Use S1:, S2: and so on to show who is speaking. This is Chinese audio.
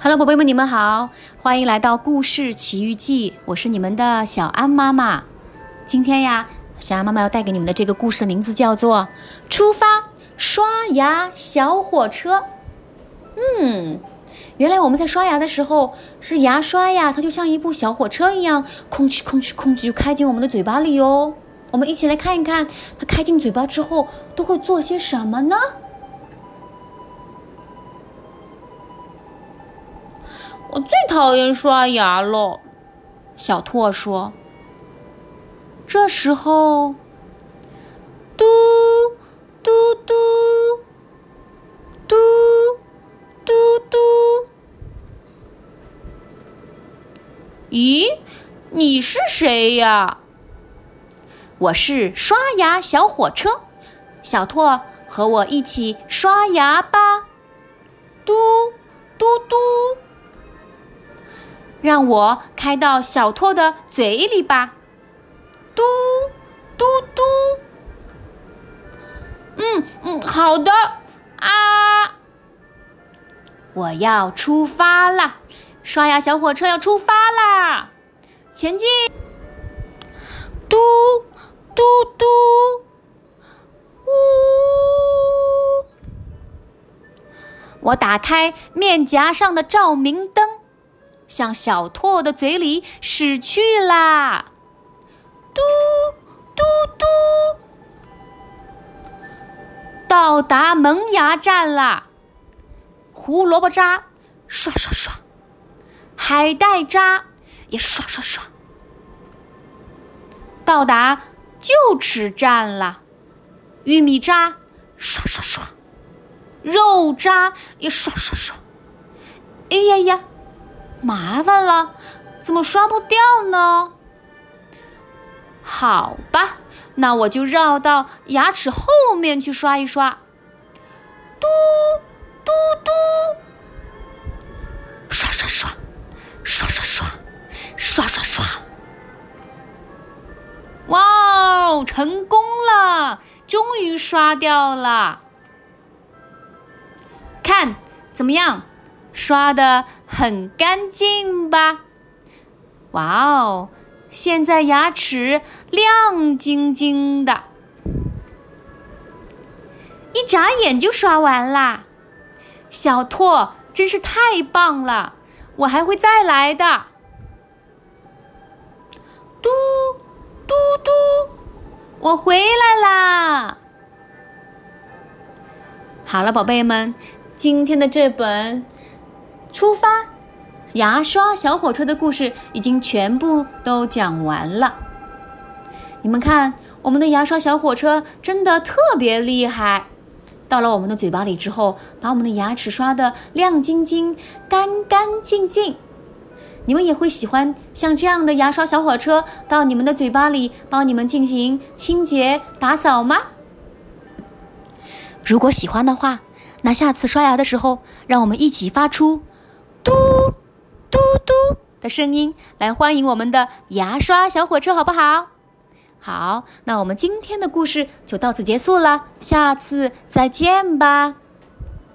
S1: Hello，宝贝们，你们好，欢迎来到故事奇遇记，我是你们的小安妈妈。今天呀，小安妈妈要带给你们的这个故事的名字叫做《出发刷牙小火车》。嗯，原来我们在刷牙的时候，是牙刷呀，它就像一部小火车一样，空气空气空气就开进我们的嘴巴里哦。我们一起来看一看，它开进嘴巴之后都会做些什么呢？
S2: 我最讨厌刷牙了，
S1: 小拓说。这时候，嘟嘟嘟嘟嘟嘟，
S2: 咦，你是谁呀？
S1: 我是刷牙小火车，小拓和我一起刷牙吧，嘟嘟嘟。让我开到小兔的嘴里吧，嘟嘟嘟。
S2: 嗯嗯，好的啊！
S1: 我要出发啦！刷牙小火车要出发啦！前进！嘟嘟嘟！呜！我打开面颊上的照明灯。向小兔的嘴里驶去啦！嘟嘟嘟，到达萌芽站啦！胡萝卜渣刷刷刷，海带渣也刷刷刷。到达臼齿站啦！玉米渣刷刷刷，肉渣也刷刷刷。哎呀呀！麻烦了，怎么刷不掉呢？好吧，那我就绕到牙齿后面去刷一刷。嘟嘟嘟，刷刷刷，刷刷刷，刷刷刷。哇哦，成功了，终于刷掉了。看，怎么样？刷的很干净吧？哇哦，现在牙齿亮晶晶的，一眨眼就刷完啦！小拓真是太棒了，我还会再来的。嘟嘟嘟，我回来啦！好了，宝贝们，今天的这本。出发，牙刷小火车的故事已经全部都讲完了。你们看，我们的牙刷小火车真的特别厉害，到了我们的嘴巴里之后，把我们的牙齿刷的亮晶晶、干干净净。你们也会喜欢像这样的牙刷小火车到你们的嘴巴里帮你们进行清洁打扫吗？如果喜欢的话，那下次刷牙的时候，让我们一起发出。嘟嘟嘟的声音来欢迎我们的牙刷小火车，好不好？好，那我们今天的故事就到此结束了，下次再见吧。